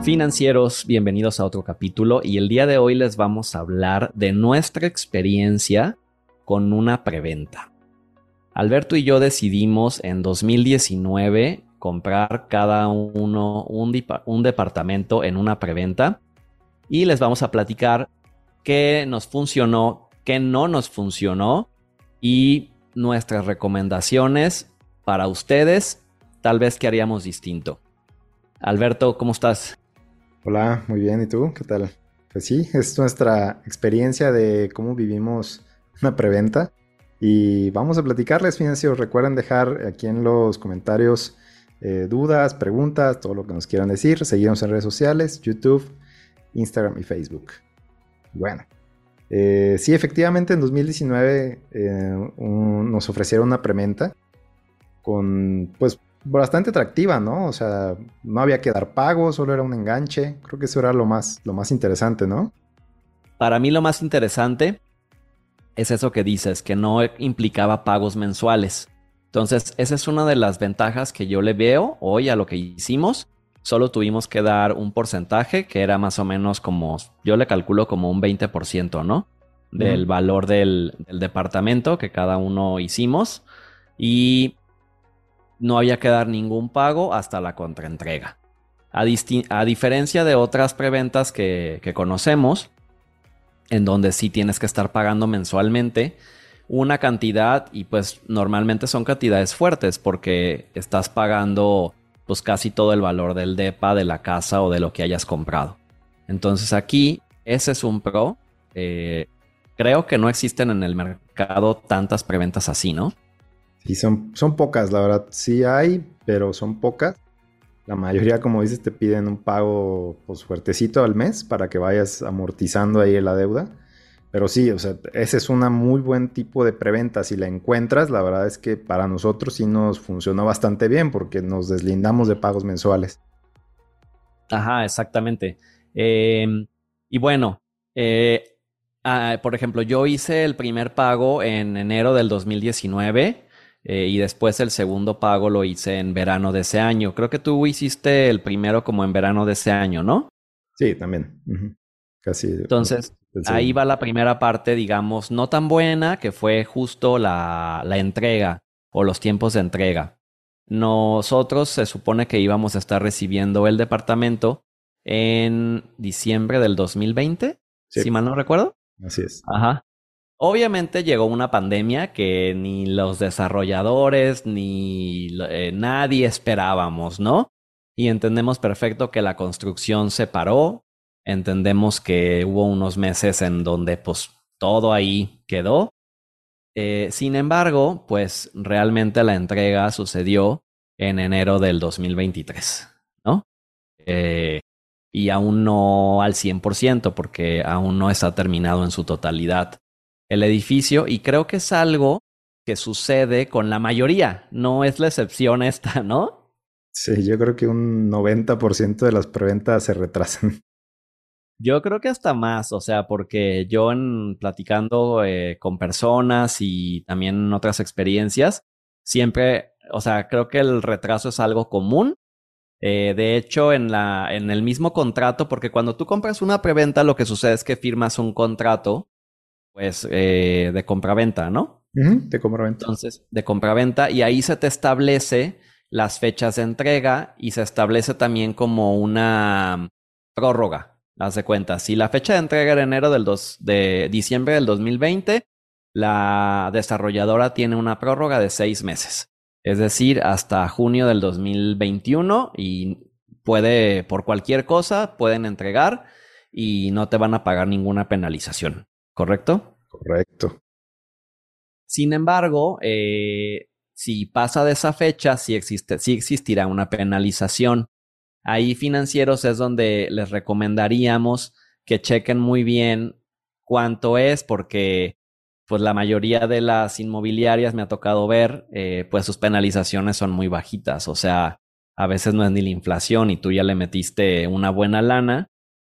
Financieros, bienvenidos a otro capítulo y el día de hoy les vamos a hablar de nuestra experiencia con una preventa. Alberto y yo decidimos en 2019 comprar cada uno un, departamento en una preventa y les vamos a platicar qué nos funcionó, qué no nos funcionó y nuestras recomendaciones para ustedes, tal vez qué haríamos distinto. Alberto, ¿cómo estás? Hola, muy bien, ¿y tú? ¿Qué tal? Pues sí, es nuestra experiencia de cómo vivimos una preventa y vamos a platicarles, financieros. Recuerden dejar aquí en los comentarios eh, dudas, preguntas, todo lo que nos quieran decir. Seguimos en redes sociales, YouTube, Instagram y Facebook. Bueno, eh, sí, efectivamente en 2019 eh, nos ofrecieron una preventa con, pues, bastante atractiva, ¿no? O sea, no había que dar pago, solo era un enganche. Creo que eso era lo más, lo más interesante, ¿no? Para mí lo más interesante es eso que dices, que no implicaba pagos mensuales. Entonces, esa es una de las ventajas que yo le veo hoy a lo que hicimos. Solo tuvimos que dar un porcentaje que era más o menos como, yo le calculo como un 20%, ¿no? Del valor del, del, departamento que cada uno hicimos. Y no había que dar ningún pago hasta la contraentrega. A, a diferencia de otras preventas que, que conocemos, en donde sí tienes que estar pagando mensualmente una cantidad y pues normalmente son cantidades fuertes porque estás pagando pues casi todo el valor del DEPA, de la casa o de lo que hayas comprado. Entonces aquí ese es un pro. Eh, creo que no existen en el mercado tantas preventas así, ¿no? Sí, son, son pocas, la verdad. Sí hay, pero son pocas. La mayoría, como dices, te piden un pago pues, fuertecito al mes para que vayas amortizando ahí la deuda. Pero sí, o sea, ese es un muy buen tipo de preventa. Si la encuentras, la verdad es que para nosotros sí nos funcionó bastante bien porque nos deslindamos de pagos mensuales. Ajá, exactamente. Em, y bueno, eh, ah, por ejemplo, yo hice el primer pago en enero del 2019 eh, y después el segundo pago lo hice en verano de ese año. Creo que tú hiciste el primero como en verano de ese año, ¿no? Sí, también. Casi. Entonces, ahí va la primera parte, digamos, no tan buena, que fue justo la, la entrega o los tiempos de entrega. Nosotros se supone que íbamos a estar recibiendo el departamento en diciembre del 2020, si mal no recuerdo. Así es. Ajá. Obviamente llegó una pandemia que ni los desarrolladores ni eh, nadie esperábamos, ¿no? Y entendemos perfecto que la construcción se paró, entendemos que hubo unos meses en donde pues todo ahí quedó. Eh, sin embargo, pues realmente la entrega sucedió en enero del 2023, ¿no? Eh, y aún no al 100% porque aún no está terminado en su totalidad el edificio y creo que es algo que sucede con la mayoría, no es la excepción esta, ¿no? Sí, yo creo que un 90% de las preventas se retrasan. Yo creo que hasta más, o sea, porque yo en platicando eh, con personas y también en otras experiencias, siempre, o sea, creo que el retraso es algo común. Eh, de hecho, en, la, en el mismo contrato, porque cuando tú compras una preventa, lo que sucede es que firmas un contrato pues, eh, de compraventa, ¿no? de compraventa. Entonces, de compraventa, y ahí se te establece las fechas de entrega y se establece también como una prórroga. Haz de cuenta, si la fecha de entrega era enero del dos, de diciembre del 2020, la desarrolladora tiene una prórroga de seis meses. Es decir, hasta junio del 2021 y puede, por cualquier cosa, pueden entregar y no te van a pagar ninguna penalización. ¿Correcto? Correcto. Sin embargo, eh, si pasa de esa fecha, sí, existe, sí existirá una penalización. Ahí financieros es donde les recomendaríamos que chequen muy bien cuánto es, porque pues la mayoría de las inmobiliarias me ha tocado ver, eh, pues sus penalizaciones son muy bajitas. O sea, a veces no es ni la inflación y tú ya le metiste una buena lana.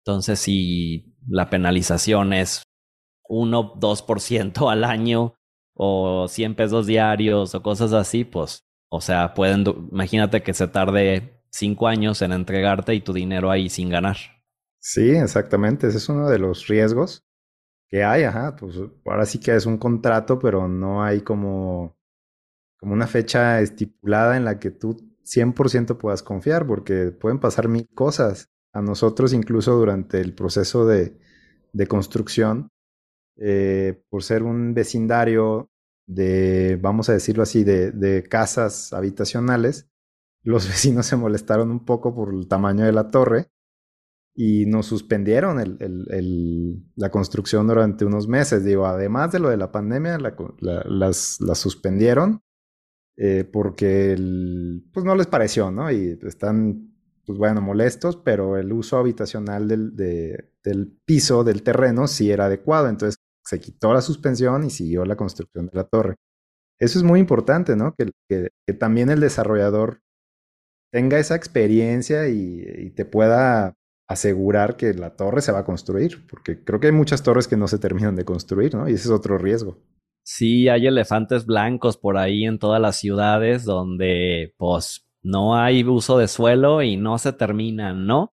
Entonces, si la penalización es 1, 2% al año o 100 pesos diarios o cosas así, pues, o sea, pueden, imagínate que se tarde cinco años en entregarte y tu dinero ahí sin ganar. Sí, exactamente. Ese es uno de los riesgos que hay. Ajá, pues ahora sí que es un contrato, pero no hay como, como una fecha estipulada en la que tú 100% puedas confiar, porque pueden pasar mil cosas. A nosotros incluso durante el proceso de, de construcción, eh, por ser un vecindario de, vamos a decirlo así, de, de, casas habitacionales, los vecinos se molestaron un poco por el tamaño de la torre y nos suspendieron la construcción durante unos meses. Digo, además de lo de la pandemia, la, las, las, suspendieron eh, porque pues no les pareció, ¿no? Y están, pues bueno, molestos, pero el uso habitacional del, del piso, del terreno, sí era adecuado. Entonces se quitó la suspensión y siguió la construcción de la torre. Eso es muy importante, ¿no? Que, también el desarrollador tenga esa experiencia y, y te pueda asegurar que la torre se va a construir, porque creo que hay muchas torres que no se terminan de construir, ¿no? Y ese es otro riesgo. Sí, hay elefantes blancos por ahí en todas las ciudades donde pues no hay uso de suelo y no se terminan, ¿no?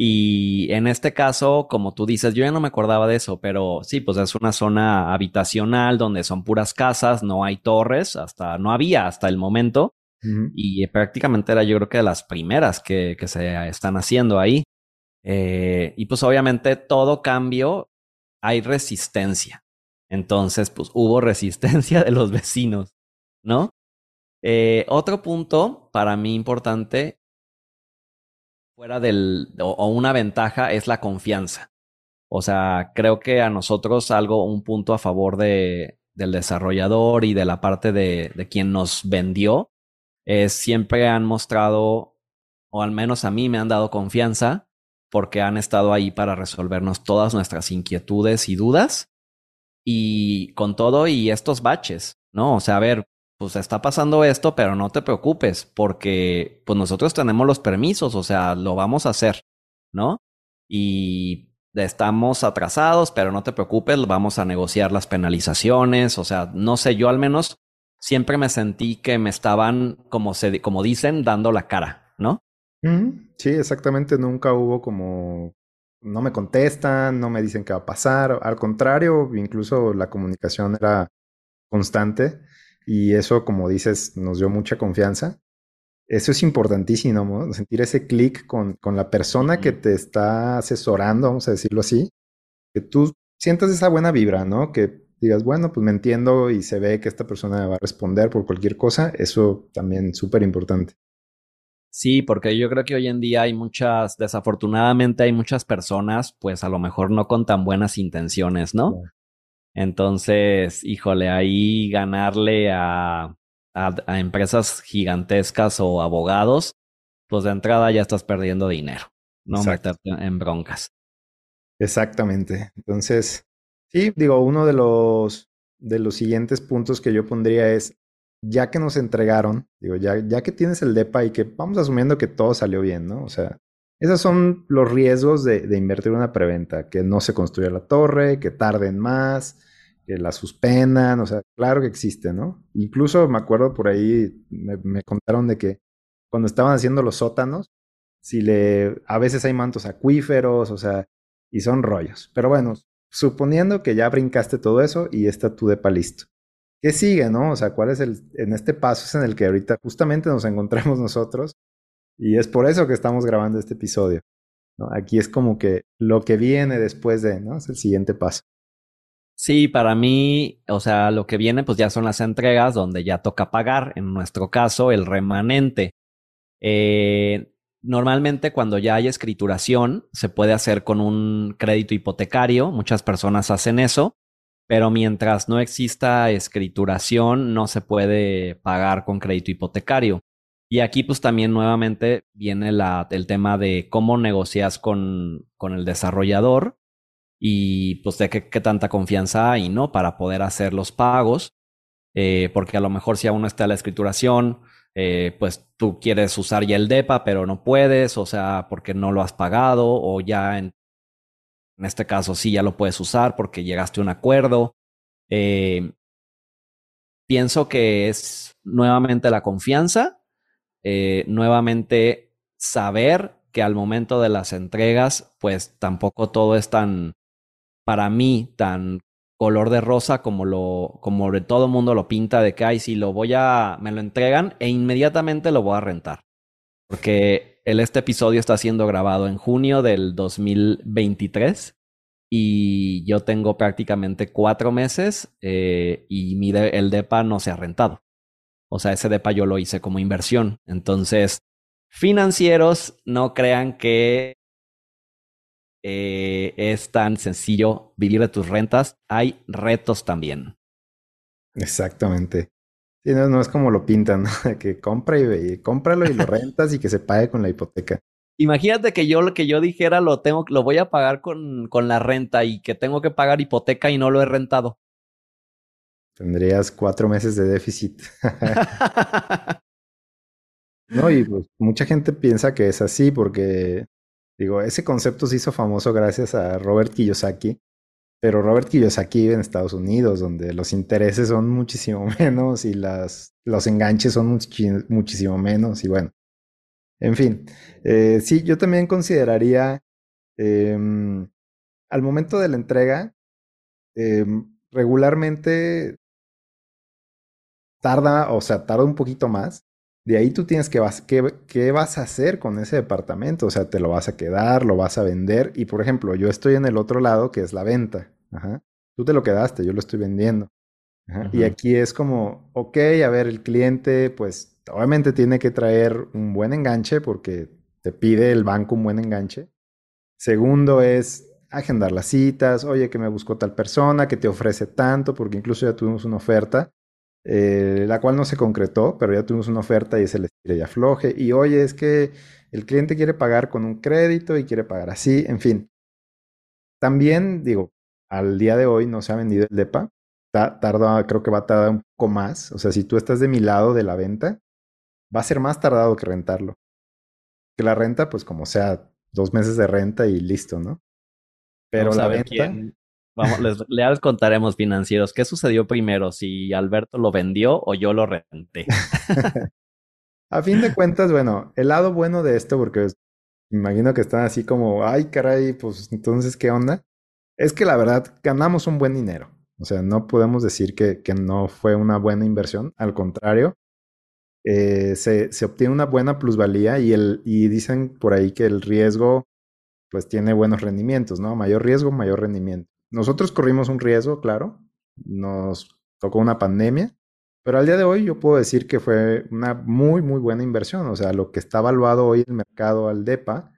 Y en este caso, como tú dices, yo ya no me acordaba de eso, pero sí, pues es una zona habitacional donde son puras casas, no hay torres, hasta no había hasta el momento. Y prácticamente era yo creo que de las primeras que, que se están haciendo ahí. Eh, y pues obviamente todo cambio hay resistencia. Entonces, pues hubo resistencia de los vecinos, ¿no? Eh, otro punto para mí importante, fuera del, o, una ventaja, es la confianza. O sea, creo que a nosotros algo, un punto a favor de, del desarrollador y de la parte de, de quien nos vendió, es siempre han mostrado, o al menos a mí me han dado confianza porque han estado ahí para resolvernos todas nuestras inquietudes y dudas. Y con todo y estos baches, ¿no? O sea, a ver, pues está pasando esto, pero no te preocupes, porque pues nosotros tenemos los permisos, o sea, lo vamos a hacer, ¿no? Y estamos atrasados, pero no te preocupes, vamos a negociar las penalizaciones, o sea, no sé, yo al menos siempre me sentí que me estaban, como, se, como dicen, dando la cara, ¿no? Sí, exactamente, nunca hubo como, no me contestan, no me dicen qué va a pasar, al contrario, incluso la comunicación era constante y eso, como dices, nos dio mucha confianza. Eso es importantísimo, ¿no? sentir ese clic con, con, la persona que te está asesorando, vamos a decirlo así, que tú sientas esa buena vibra, ¿no? Que digas, bueno, pues me entiendo y se ve que esta persona va a responder por cualquier cosa, eso también súper importante. Sí, porque yo creo que hoy en día hay muchas, desafortunadamente hay muchas personas, pues a lo mejor no con tan buenas intenciones, ¿no? Entonces, híjole, ahí ganarle a, a, empresas gigantescas o abogados, pues de entrada ya estás perdiendo dinero, no meterte en broncas. Exactamente. Entonces, sí, digo, uno de los, de los siguientes puntos que yo pondría es ya que nos entregaron, digo, ya, ya que tienes el DEPA y que vamos asumiendo que todo salió bien, ¿no? O sea, esos son los riesgos de, de invertir una preventa, que no se construya la torre, que tarden más, que la suspendan, o sea, claro que existe, ¿no? Incluso me acuerdo por ahí, me, contaron de que cuando estaban haciendo los sótanos, si le, a veces hay mantos acuíferos, o sea, y son rollos. Pero bueno, suponiendo que ya brincaste todo eso y está tu depa listo. ¿Qué sigue, no? O sea, ¿cuál es el, en este paso es en el que ahorita justamente nos encontramos nosotros? Y es por eso que estamos grabando este episodio. ¿no? Aquí es como que lo que viene después de, ¿no? Es el siguiente paso. Sí, para mí, o sea, lo que viene pues ya son las entregas donde ya toca pagar, en nuestro caso, el remanente. Eh, normalmente cuando ya hay escrituración, se puede hacer con un crédito hipotecario, muchas personas hacen eso, pero mientras no exista escrituración, no se puede pagar con crédito hipotecario. Y aquí pues también nuevamente viene el tema de cómo negocias con, con el desarrollador y pues de qué, tanta confianza hay, ¿no? Para poder hacer los pagos, eh, porque a lo mejor si aún no está la escrituración, eh, pues tú quieres usar ya el DEPA, pero no puedes, o sea, porque no lo has pagado o ya en en este caso sí ya lo puedes usar porque llegaste a un acuerdo. Eh, pienso que es nuevamente la confianza, nuevamente saber que al momento de las entregas, pues tampoco todo es tan, para mí, tan color de rosa como lo, como todo mundo lo pinta de que, ay, si lo voy a, me lo entregan e inmediatamente lo voy a rentar. Porque el, este episodio está siendo grabado en junio del 2023 y yo tengo prácticamente cuatro meses eh, y mi el DEPA no se ha rentado. O sea, ese DEPA yo lo hice como inversión. Entonces, financieros, no crean que eh, es tan sencillo vivir de tus rentas. Hay retos también. Exactamente. Sí, no, es como lo pintan, que compra y, cómpralo y lo rentas y que se pague con la hipoteca. Imagínate que yo lo que yo dijera lo tengo, lo voy a pagar con, con la renta y que tengo que pagar hipoteca y no lo he rentado. Tendrías cuatro meses de déficit. no, y pues mucha gente piensa que es así porque, digo, ese concepto se hizo famoso gracias a Robert Kiyosaki, pero Robert Kiyosaki vive en Estados Unidos, donde los intereses son muchísimo menos y las, los enganches son muchísimo menos, y bueno, en fin, eh, sí, yo también consideraría em, al momento de la entrega, em, regularmente tarda, o sea, tarda un poquito más. De ahí tú tienes que, vas, qué, qué vas a hacer con ese departamento. O sea, te lo vas a quedar, lo vas a vender. Y por ejemplo, yo estoy en el otro lado que es la venta. Ajá. Tú te lo quedaste, yo lo estoy vendiendo. Y aquí es como, ok, a ver, el cliente, pues obviamente tiene que traer un buen enganche porque te pide el banco un buen enganche. Segundo es agendar las citas, oye, que me buscó tal persona, que te ofrece tanto, porque incluso ya tuvimos una oferta, eh, la cual no se concretó, pero ya tuvimos una oferta y se les tira y afloje. Y oye, es que el cliente quiere pagar con un crédito y quiere pagar así, en fin. También, digo, al día de hoy no se ha vendido el DEPA, tarda, creo que va a tardar un poco más. O sea, si tú estás de mi lado de la venta, va a ser más tardado que rentarlo. Que la renta, pues como sea, dos meses de renta y listo, ¿no? Pero la venta. Vamos, les, les contaremos financieros. ¿Qué sucedió primero? Si Alberto lo vendió o yo lo renté. a fin de cuentas, bueno, el lado bueno de esto, porque me imagino que están así como, ay, caray, pues entonces, ¿qué onda? Es que la verdad ganamos un buen dinero. O sea, no podemos decir que, que no fue una buena inversión. Al contrario, eh, se, se, obtiene una buena plusvalía y, el, y dicen por ahí que el riesgo pues tiene buenos rendimientos, ¿no? Mayor riesgo, mayor rendimiento. Nosotros corrimos un riesgo, claro, nos tocó una pandemia, pero al día de hoy yo puedo decir que fue una muy, muy buena inversión. O sea, lo que está evaluado hoy el mercado al DEPA,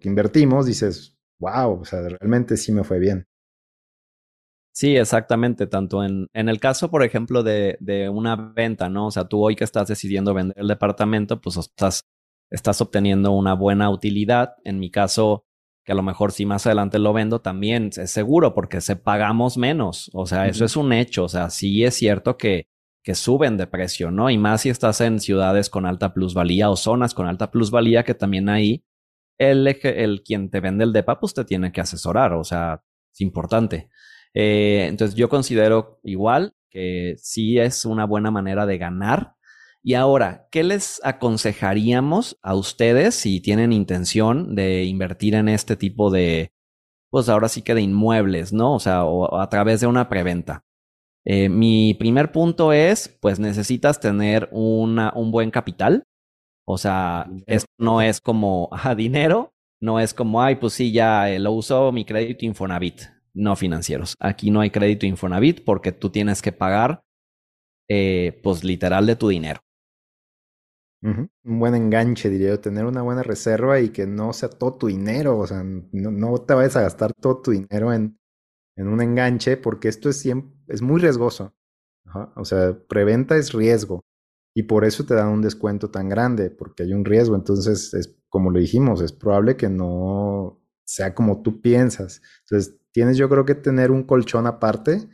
que invertimos, dices, wow, o sea, realmente sí me fue bien. Sí, exactamente. Tanto en, en el caso, por ejemplo, de, de, una venta, ¿no? O sea, tú hoy que estás decidiendo vender el departamento, pues estás, estás obteniendo una buena utilidad. En mi caso, que a lo mejor si más adelante lo vendo, también es seguro porque se pagamos menos. O sea, eso es un hecho. O sea, sí es cierto que, que suben de precio, ¿no? Y más si estás en ciudades con alta plusvalía o zonas con alta plusvalía, que también ahí el, el quien te vende el DEPA, pues te tiene que asesorar. O sea, es importante. Eh, entonces yo considero igual que sí es una buena manera de ganar. Y ahora, ¿qué les aconsejaríamos a ustedes si tienen intención de invertir en este tipo de, pues ahora sí que de inmuebles, ¿no? O sea, o a través de una preventa. Eh, mi primer punto es, pues necesitas tener una, un buen capital. O sea, esto no es como, a dinero, no es como, ay, pues sí, ya eh, lo uso mi crédito Infonavit no financieros. Aquí no hay crédito Infonavit porque tú tienes que pagar, eh, pues literal, de tu dinero. Un buen enganche, diría yo, tener una buena reserva y que no sea todo tu dinero, o sea, no, te vayas a gastar todo tu dinero en, en un enganche porque esto es, siempre, es muy riesgoso. O sea, preventa es riesgo y por eso te dan un descuento tan grande, porque hay un riesgo. Entonces, es como lo dijimos, es probable que no sea como tú piensas. Entonces, tienes yo creo que tener un colchón aparte,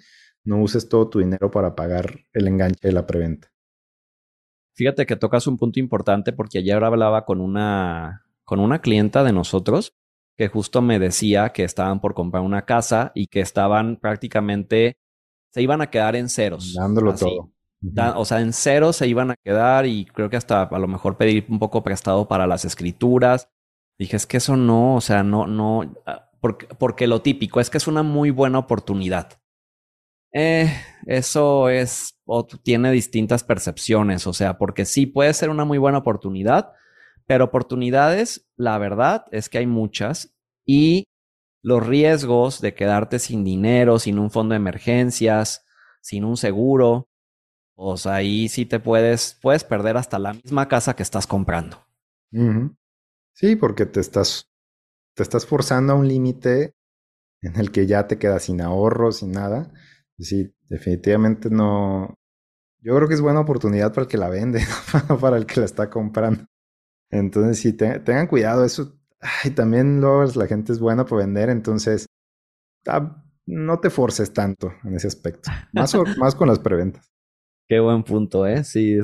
no uses todo tu dinero para pagar el enganche de la preventa. Fíjate que tocas un punto importante porque ayer hablaba con una, con una clienta de nosotros que justo me decía que estaban por comprar una casa y que estaban prácticamente, se iban a quedar en ceros. Dándolo todo. o sea, en cero se iban a quedar y creo que hasta a lo mejor pedir un poco prestado para las escrituras. Dije, es que eso no, o sea, no, no, ah, porque, porque lo típico es que es una muy buena oportunidad. Eh, eso es, o tiene distintas percepciones, o sea, porque sí puede ser una muy buena oportunidad, pero oportunidades, la verdad es que hay muchas y los riesgos de quedarte sin dinero, sin un fondo de emergencias, sin un seguro, pues ahí sí te puedes, puedes perder hasta la misma casa que estás comprando. Sí, porque te estás, te estás forzando a un límite en el que ya te quedas sin ahorro, sin nada. Sí, definitivamente no. Yo creo que es buena oportunidad para el que la vende, no para el que la está comprando. Entonces, sí, tengan cuidado. Eso, ay, también luego la gente es buena para vender, entonces ah, no te forces tanto en ese aspecto. Más, más con las preventas. Qué buen punto, ¿eh? Sí,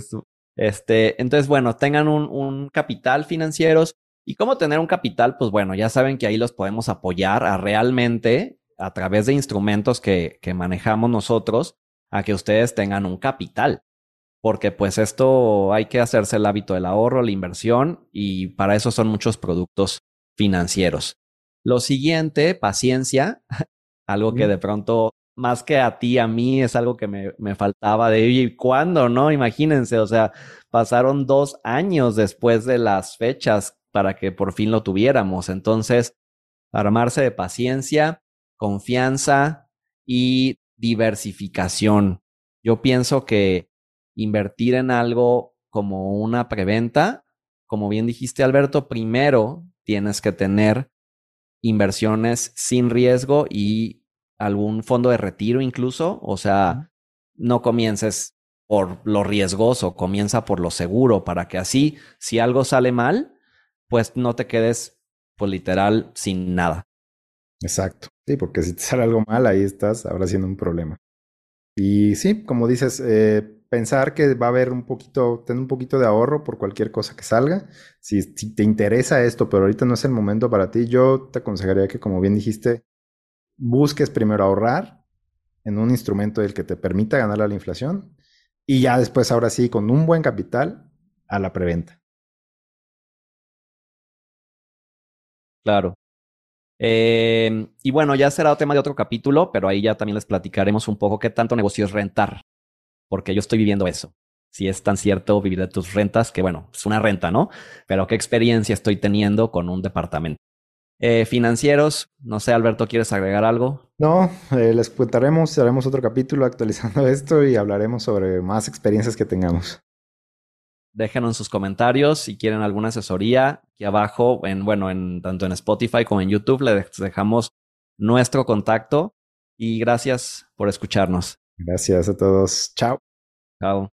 este, entonces, bueno, tengan un, un capital financieros. ¿Y cómo tener un capital? Pues bueno, ya saben que ahí los podemos apoyar a realmente, a través de instrumentos que, que manejamos nosotros, a que ustedes tengan un capital. Porque pues esto hay que hacerse el hábito del ahorro, la inversión, y para eso son muchos productos financieros. Lo siguiente, paciencia, algo que de pronto más que a ti, a mí es algo que me, me faltaba de, ¿y cuándo? No, imagínense, o sea, pasaron dos años después de las fechas para que por fin lo tuviéramos. Entonces, armarse de paciencia, confianza y diversificación. Yo pienso que invertir en algo como una preventa, como bien dijiste Alberto, primero tienes que tener inversiones sin riesgo y algún fondo de retiro incluso, o sea, no comiences por lo riesgoso, comienza por lo seguro, para que así, si algo sale mal, pues no te quedes, pues literal, sin nada. Exacto, sí, porque si te sale algo mal, ahí estás ahora siendo un problema. Y sí, como dices, eh, pensar que va a haber un poquito, tener un poquito de ahorro por cualquier cosa que salga. Si, si te interesa esto, pero ahorita no es el momento para ti, yo te aconsejaría que, como bien dijiste, busques primero ahorrar en un instrumento del que te permita ganar a la inflación y ya después, ahora sí, con un buen capital, a la preventa. Claro. Em, y bueno, ya será tema de otro capítulo, pero ahí ya también les platicaremos un poco qué tanto negocio es rentar, porque yo estoy viviendo eso. Si es tan cierto vivir de tus rentas, que bueno, es una renta, ¿no? Pero qué experiencia estoy teniendo con un departamento. Eh, financieros, no sé, Alberto, ¿quieres agregar algo? No, eh, les contaremos, haremos otro capítulo actualizando esto y hablaremos sobre más experiencias que tengamos. Déjenos en sus comentarios si quieren alguna asesoría. Aquí abajo, en, bueno, en, tanto en Spotify como en YouTube, les dejamos nuestro contacto y gracias por escucharnos. Gracias a todos. Chao. Chao.